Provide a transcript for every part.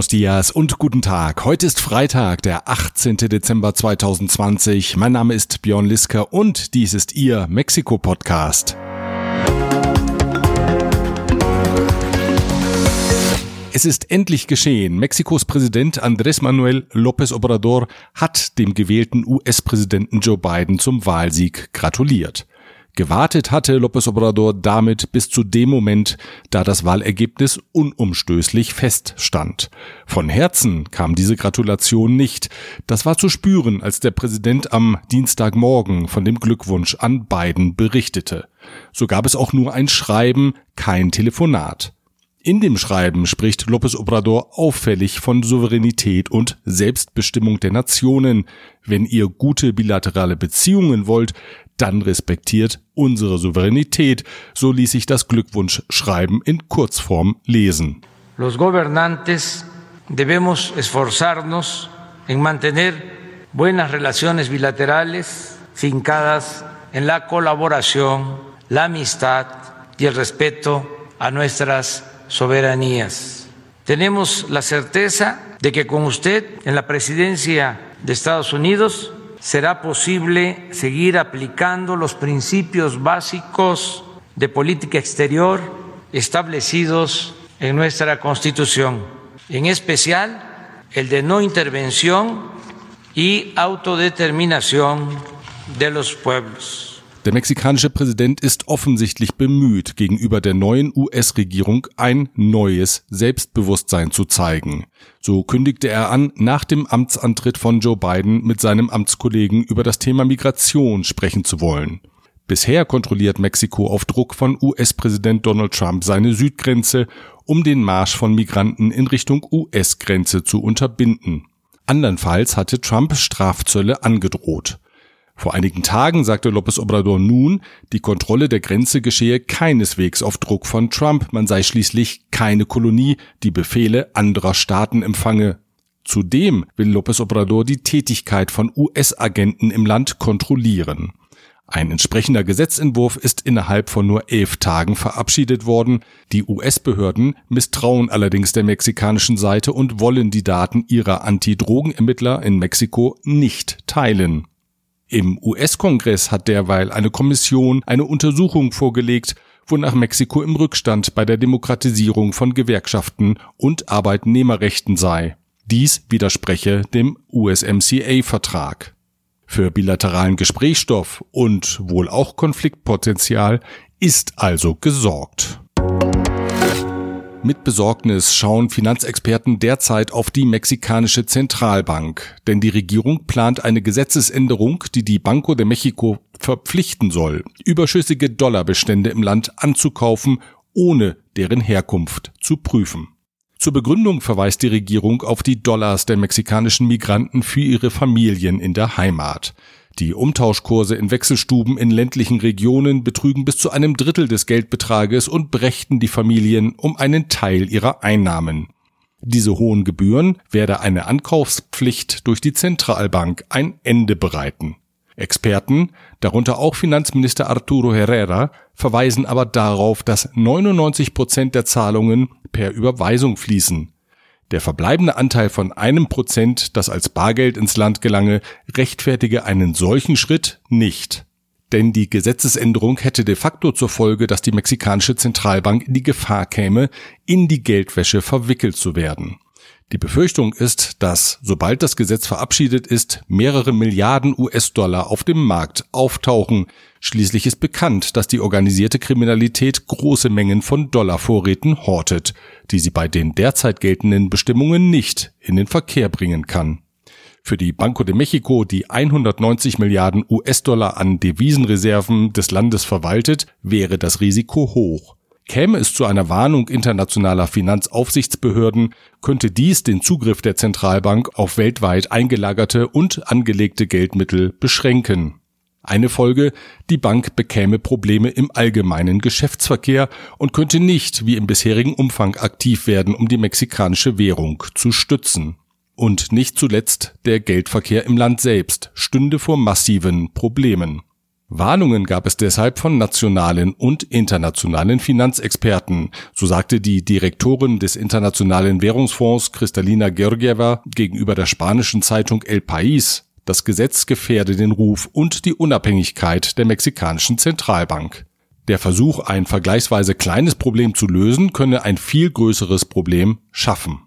Buenos dias und guten Tag. Heute ist Freitag, der 18. Dezember 2020. Mein Name ist Björn Lisker und dies ist Ihr Mexiko-Podcast. Es ist endlich geschehen. Mexikos Präsident Andrés Manuel López Obrador hat dem gewählten US-Präsidenten Joe Biden zum Wahlsieg gratuliert. Gewartet hatte López Obrador damit bis zu dem Moment, da das Wahlergebnis unumstößlich feststand. Von Herzen kam diese Gratulation nicht. Das war zu spüren, als der Präsident am Dienstagmorgen von dem Glückwunsch an Biden berichtete. So gab es auch nur ein Schreiben, kein Telefonat. In dem Schreiben spricht López Obrador auffällig von Souveränität und Selbstbestimmung der Nationen. Wenn ihr gute bilaterale Beziehungen wollt, dann respektiert unsere Souveränität. So ließ sich das Glückwunschschreiben in Kurzform lesen. Los gobernantes debemos esforzarnos en mantener buenas relaciones bilaterales fincadas en la colaboración, la amistad y el respeto a nuestras soberanías. Tenemos la certeza de que con usted en la presidencia de Estados Unidos será posible seguir aplicando los principios básicos de política exterior establecidos en nuestra Constitución, en especial el de no intervención y autodeterminación de los pueblos. Der mexikanische Präsident ist offensichtlich bemüht, gegenüber der neuen US-Regierung ein neues Selbstbewusstsein zu zeigen. So kündigte er an, nach dem Amtsantritt von Joe Biden mit seinem Amtskollegen über das Thema Migration sprechen zu wollen. Bisher kontrolliert Mexiko auf Druck von US-Präsident Donald Trump seine Südgrenze, um den Marsch von Migranten in Richtung US-Grenze zu unterbinden. Andernfalls hatte Trump Strafzölle angedroht. Vor einigen Tagen sagte López Obrador nun, die Kontrolle der Grenze geschehe keineswegs auf Druck von Trump, man sei schließlich keine Kolonie, die Befehle anderer Staaten empfange. Zudem will López Obrador die Tätigkeit von US-Agenten im Land kontrollieren. Ein entsprechender Gesetzentwurf ist innerhalb von nur elf Tagen verabschiedet worden. Die US-Behörden misstrauen allerdings der mexikanischen Seite und wollen die Daten ihrer Anti-Drogen-Ermittler in Mexiko nicht teilen. Im US-Kongress hat derweil eine Kommission eine Untersuchung vorgelegt, wonach Mexiko im Rückstand bei der Demokratisierung von Gewerkschaften und Arbeitnehmerrechten sei. Dies widerspreche dem USMCA-Vertrag. Für bilateralen Gesprächsstoff und wohl auch Konfliktpotenzial ist also gesorgt. Mit Besorgnis schauen Finanzexperten derzeit auf die mexikanische Zentralbank, denn die Regierung plant eine Gesetzesänderung, die die Banco de Mexico verpflichten soll, überschüssige Dollarbestände im Land anzukaufen, ohne deren Herkunft zu prüfen. Zur Begründung verweist die Regierung auf die Dollars der mexikanischen Migranten für ihre Familien in der Heimat. Die Umtauschkurse in Wechselstuben in ländlichen Regionen betrügen bis zu einem Drittel des Geldbetrages und brächten die Familien um einen Teil ihrer Einnahmen. Diese hohen Gebühren werde eine Ankaufspflicht durch die Zentralbank ein Ende bereiten. Experten, darunter auch Finanzminister Arturo Herrera, verweisen aber darauf, dass 99 Prozent der Zahlungen per Überweisung fließen. Der verbleibende Anteil von einem Prozent, das als Bargeld ins Land gelange, rechtfertige einen solchen Schritt nicht. Denn die Gesetzesänderung hätte de facto zur Folge, dass die mexikanische Zentralbank in die Gefahr käme, in die Geldwäsche verwickelt zu werden. Die Befürchtung ist, dass, sobald das Gesetz verabschiedet ist, mehrere Milliarden US-Dollar auf dem Markt auftauchen. Schließlich ist bekannt, dass die organisierte Kriminalität große Mengen von Dollarvorräten hortet, die sie bei den derzeit geltenden Bestimmungen nicht in den Verkehr bringen kann. Für die Banco de Mexico, die 190 Milliarden US-Dollar an Devisenreserven des Landes verwaltet, wäre das Risiko hoch. Käme es zu einer Warnung internationaler Finanzaufsichtsbehörden, könnte dies den Zugriff der Zentralbank auf weltweit eingelagerte und angelegte Geldmittel beschränken. Eine Folge, die Bank bekäme Probleme im allgemeinen Geschäftsverkehr und könnte nicht wie im bisherigen Umfang aktiv werden, um die mexikanische Währung zu stützen. Und nicht zuletzt der Geldverkehr im Land selbst stünde vor massiven Problemen. Warnungen gab es deshalb von nationalen und internationalen Finanzexperten. So sagte die Direktorin des Internationalen Währungsfonds Kristalina Georgieva gegenüber der spanischen Zeitung El País, das Gesetz gefährde den Ruf und die Unabhängigkeit der mexikanischen Zentralbank. Der Versuch, ein vergleichsweise kleines Problem zu lösen, könne ein viel größeres Problem schaffen.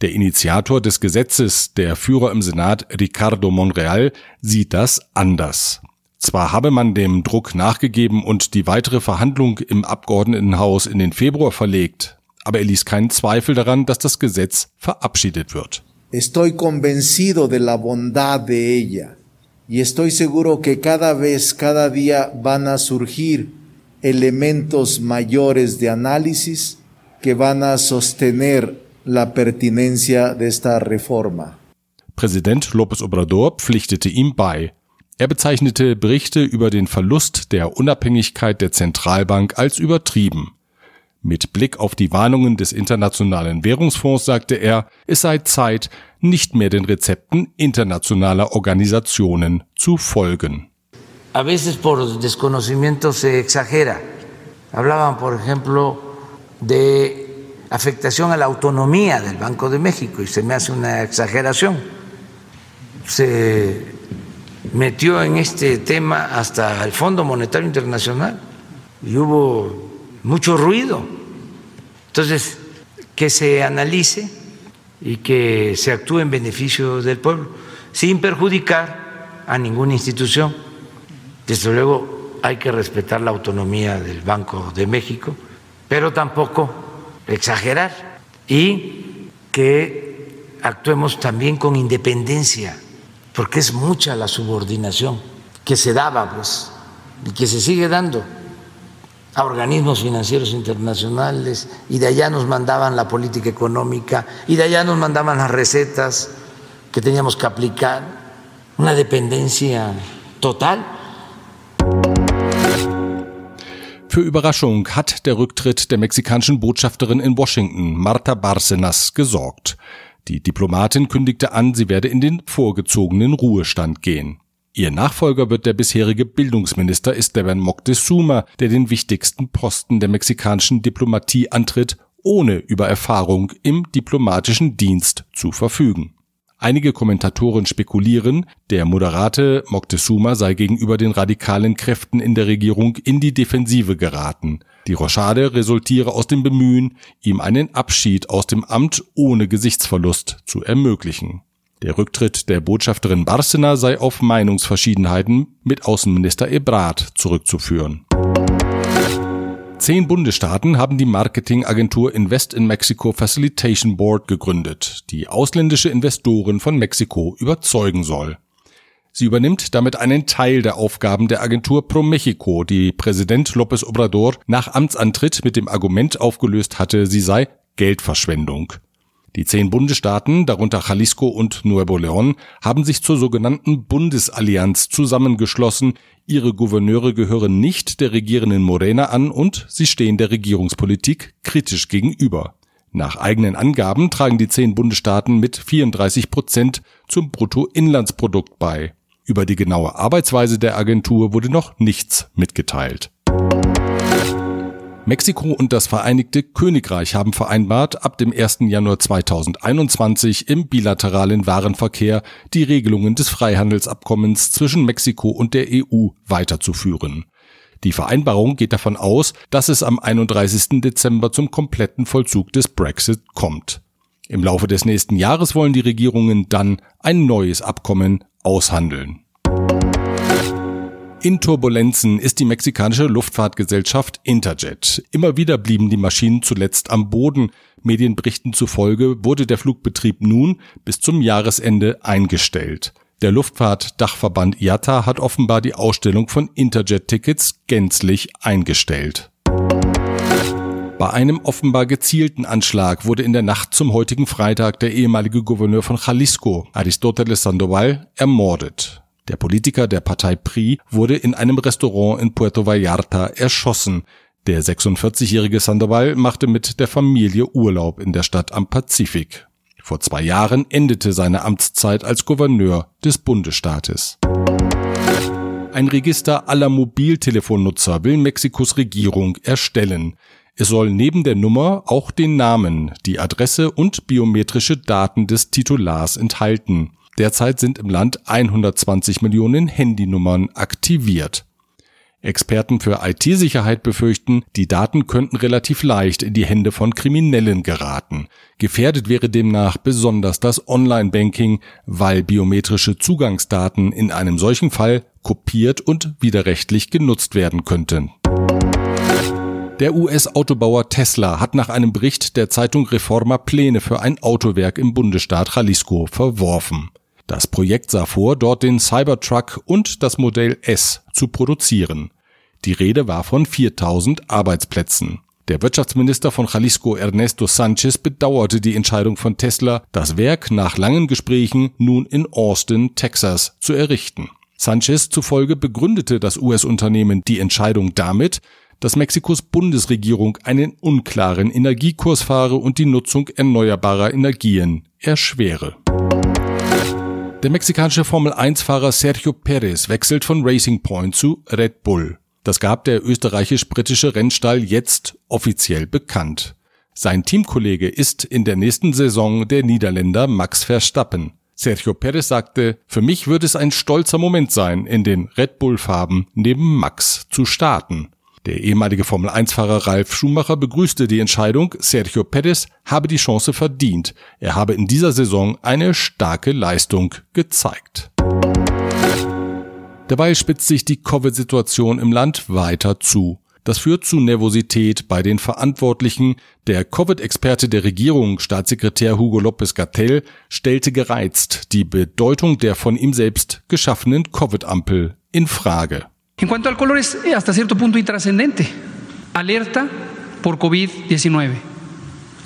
Der Initiator des Gesetzes, der Führer im Senat Ricardo Monreal, sieht das anders. Zwar habe man dem Druck nachgegeben und die weitere Verhandlung im Abgeordnetenhaus in den Februar verlegt, aber er ließ keinen Zweifel daran, dass das Gesetz verabschiedet wird. Estoy convencido de la bondad de ella y estoy seguro que cada vez, cada día van a surgir elementos mayores de análisis que van a sostener la pertinencia de esta reforma. Präsident López Obrador pflichtete ihm bei. Er bezeichnete Berichte über den Verlust der Unabhängigkeit der Zentralbank als übertrieben. Mit Blick auf die Warnungen des Internationalen Währungsfonds sagte er, es sei Zeit, nicht mehr den Rezepten internationaler Organisationen zu folgen. A veces por desconocimiento se exagera. Hablaban, por ejemplo, de afectación a la autonomía del Banco de México y se me hace una exageración. Se metió en este tema hasta el Fondo Monetario Internacional y hubo mucho ruido. Entonces, que se analice y que se actúe en beneficio del pueblo, sin perjudicar a ninguna institución. Desde luego hay que respetar la autonomía del Banco de México, pero tampoco exagerar y que actuemos también con independencia porque es mucha la subordinación que se daba pues, y que se sigue dando a organismos financieros internacionales y de allá nos mandaban la política económica y de allá nos mandaban las recetas que teníamos que aplicar, una dependencia total. Für Überraschung hat der Rücktritt der mexikanischen Botschafterin in Washington, Marta Barcenas, gesorgt. Die Diplomatin kündigte an, sie werde in den vorgezogenen Ruhestand gehen. Ihr Nachfolger wird der bisherige Bildungsminister Esteban Moctezuma, der den wichtigsten Posten der mexikanischen Diplomatie antritt, ohne über Erfahrung im diplomatischen Dienst zu verfügen. Einige Kommentatoren spekulieren, der moderate Moctezuma sei gegenüber den radikalen Kräften in der Regierung in die Defensive geraten. Die Rochade resultiere aus dem Bemühen, ihm einen Abschied aus dem Amt ohne Gesichtsverlust zu ermöglichen. Der Rücktritt der Botschafterin Barcena sei auf Meinungsverschiedenheiten mit Außenminister Ebrard zurückzuführen. Zehn Bundesstaaten haben die Marketingagentur Invest in Mexico Facilitation Board gegründet, die ausländische Investoren von Mexiko überzeugen soll. Sie übernimmt damit einen Teil der Aufgaben der Agentur Pro Mexico, die Präsident López Obrador nach Amtsantritt mit dem Argument aufgelöst hatte, sie sei Geldverschwendung. Die zehn Bundesstaaten, darunter Jalisco und Nuevo León, haben sich zur sogenannten Bundesallianz zusammengeschlossen. Ihre Gouverneure gehören nicht der regierenden Morena an und sie stehen der Regierungspolitik kritisch gegenüber. Nach eigenen Angaben tragen die zehn Bundesstaaten mit 34 Prozent zum Bruttoinlandsprodukt bei. Über die genaue Arbeitsweise der Agentur wurde noch nichts mitgeteilt. Mexiko und das Vereinigte Königreich haben vereinbart, ab dem 1. Januar 2021 im bilateralen Warenverkehr die Regelungen des Freihandelsabkommens zwischen Mexiko und der EU weiterzuführen. Die Vereinbarung geht davon aus, dass es am 31. Dezember zum kompletten Vollzug des Brexit kommt. Im Laufe des nächsten Jahres wollen die Regierungen dann ein neues Abkommen aushandeln. In Turbulenzen ist die mexikanische Luftfahrtgesellschaft Interjet. Immer wieder blieben die Maschinen zuletzt am Boden. Medienberichten zufolge wurde der Flugbetrieb nun bis zum Jahresende eingestellt. Der Luftfahrtdachverband IATA hat offenbar die Ausstellung von Interjet-Tickets gänzlich eingestellt. Bei einem offenbar gezielten Anschlag wurde in der Nacht zum heutigen Freitag der ehemalige Gouverneur von Jalisco, Aristoteles Sandoval, ermordet. Der Politiker der Partei PRI wurde in einem Restaurant in Puerto Vallarta erschossen. Der 46-jährige Sandoval machte mit der Familie Urlaub in der Stadt am Pazifik. Vor zwei Jahren endete seine Amtszeit als Gouverneur des Bundesstaates. Ein Register aller Mobiltelefonnutzer will Mexikos Regierung erstellen. Es soll neben der Nummer auch den Namen, die Adresse und biometrische Daten des Titulars enthalten. Derzeit sind im Land 120 Millionen Handynummern aktiviert. Experten für IT-Sicherheit befürchten, die Daten könnten relativ leicht in die Hände von Kriminellen geraten. Gefährdet wäre demnach besonders das Online-Banking, weil biometrische Zugangsdaten in einem solchen Fall kopiert und widerrechtlich genutzt werden könnten. Der US-Autobauer Tesla hat nach einem Bericht der Zeitung Reforma Pläne für ein Autowerk im Bundesstaat Jalisco verworfen. Das Projekt sah vor, dort den Cybertruck und das Modell S zu produzieren. Die Rede war von 4000 Arbeitsplätzen. Der Wirtschaftsminister von Jalisco Ernesto Sanchez bedauerte die Entscheidung von Tesla, das Werk nach langen Gesprächen nun in Austin, Texas zu errichten. Sanchez zufolge begründete das US-Unternehmen die Entscheidung damit, dass Mexikos Bundesregierung einen unklaren Energiekurs fahre und die Nutzung erneuerbarer Energien erschwere. Der mexikanische Formel-1-Fahrer Sergio Perez wechselt von Racing Point zu Red Bull. Das gab der österreichisch-britische Rennstall jetzt offiziell bekannt. Sein Teamkollege ist in der nächsten Saison der Niederländer Max Verstappen. Sergio Perez sagte, für mich wird es ein stolzer Moment sein, in den Red Bull-Farben neben Max zu starten. Der ehemalige Formel-1-Fahrer Ralf Schumacher begrüßte die Entscheidung, Sergio Perez habe die Chance verdient. Er habe in dieser Saison eine starke Leistung gezeigt. Dabei spitzt sich die Covid-Situation im Land weiter zu. Das führt zu Nervosität bei den Verantwortlichen. Der Covid-Experte der Regierung, Staatssekretär Hugo López Gatell, stellte gereizt die Bedeutung der von ihm selbst geschaffenen Covid-Ampel in Frage. En cuanto al color es eh, hasta cierto punto intrascendente. Alerta por COVID-19.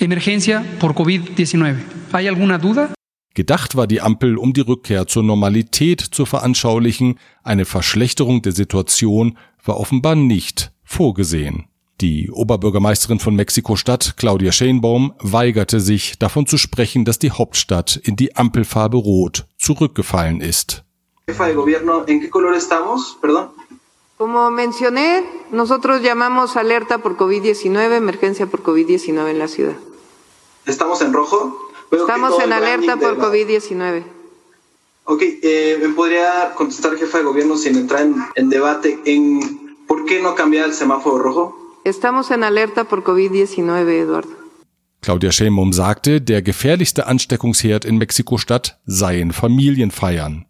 Emergencia por COVID-19. ¿Hay alguna duda? Gedacht war die Ampel, um die Rückkehr zur Normalität zu veranschaulichen. Eine Verschlechterung der Situation war offenbar nicht vorgesehen. Die Oberbürgermeisterin von Mexiko-Stadt, Claudia Scheinbaum, weigerte sich, davon zu sprechen, dass die Hauptstadt in die Ampelfarbe Rot zurückgefallen ist. Como mencioné, nosotros llamamos alerta por COVID-19, emergencia por COVID-19 en la ciudad. ¿Estamos en rojo? Veo Estamos en alerta por COVID-19. Ok, eh, ¿me podría contestar, jefa de gobierno, sin entrar en, en debate, en por qué no cambiar el semáforo rojo? Estamos en alerta por COVID-19, Eduardo. Claudia Schemum sagte, der gefährlichste Ansteckungsherd in Mexiko-Stadt seien Familienfeiern.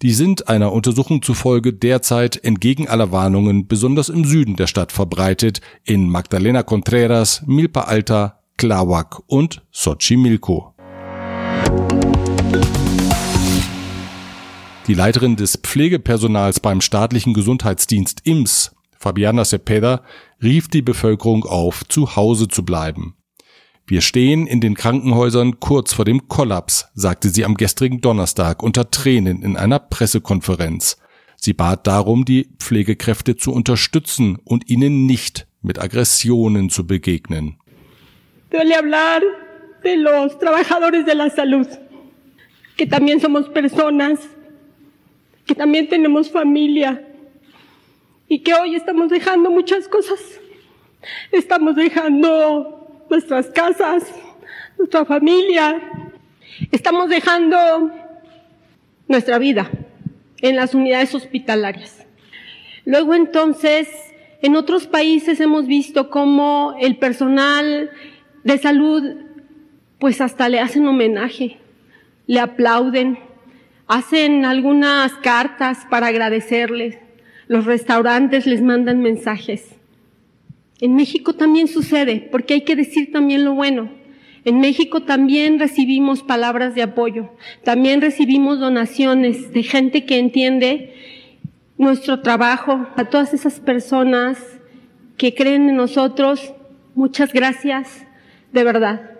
Die sind einer Untersuchung zufolge derzeit entgegen aller Warnungen besonders im Süden der Stadt verbreitet, in Magdalena Contreras, Milpa Alta, Tláhuac und Xochimilco. Die Leiterin des Pflegepersonals beim staatlichen Gesundheitsdienst IMS, Fabiana Cepeda, rief die Bevölkerung auf, zu Hause zu bleiben. Wir stehen in den Krankenhäusern kurz vor dem Kollaps, sagte sie am gestrigen Donnerstag unter Tränen in einer Pressekonferenz. Sie bat darum, die Pflegekräfte zu unterstützen und ihnen nicht mit Aggressionen zu begegnen. Y que hoy estamos dejando muchas cosas. Estamos dejando nuestras casas, nuestra familia. Estamos dejando nuestra vida en las unidades hospitalarias. Luego entonces, en otros países hemos visto cómo el personal de salud, pues hasta le hacen homenaje, le aplauden, hacen algunas cartas para agradecerles, los restaurantes les mandan mensajes. En México también sucede, porque hay que decir también lo bueno. En México también recibimos palabras de apoyo, también recibimos donaciones de gente que entiende nuestro trabajo, a todas esas personas que creen en nosotros, muchas gracias, de verdad.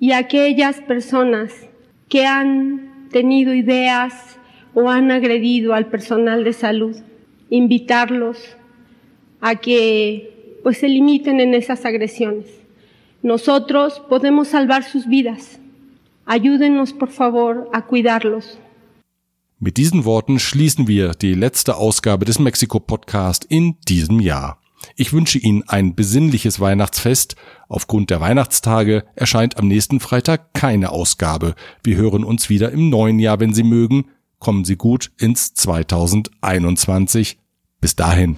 Y a aquellas personas que han tenido ideas o han agredido al personal de salud, invitarlos a que pues se limiten en esas agresiones. Nosotros podemos salvar sus vidas. Ayúdenos, por favor, a cuidarlos. Mit diesen Worten schließen wir die letzte Ausgabe des Mexiko-Podcast in diesem Jahr. Ich wünsche Ihnen ein besinnliches Weihnachtsfest. Aufgrund der Weihnachtstage erscheint am nächsten Freitag keine Ausgabe. Wir hören uns wieder im neuen Jahr, wenn Sie mögen. Kommen Sie gut ins 2021. Bis dahin.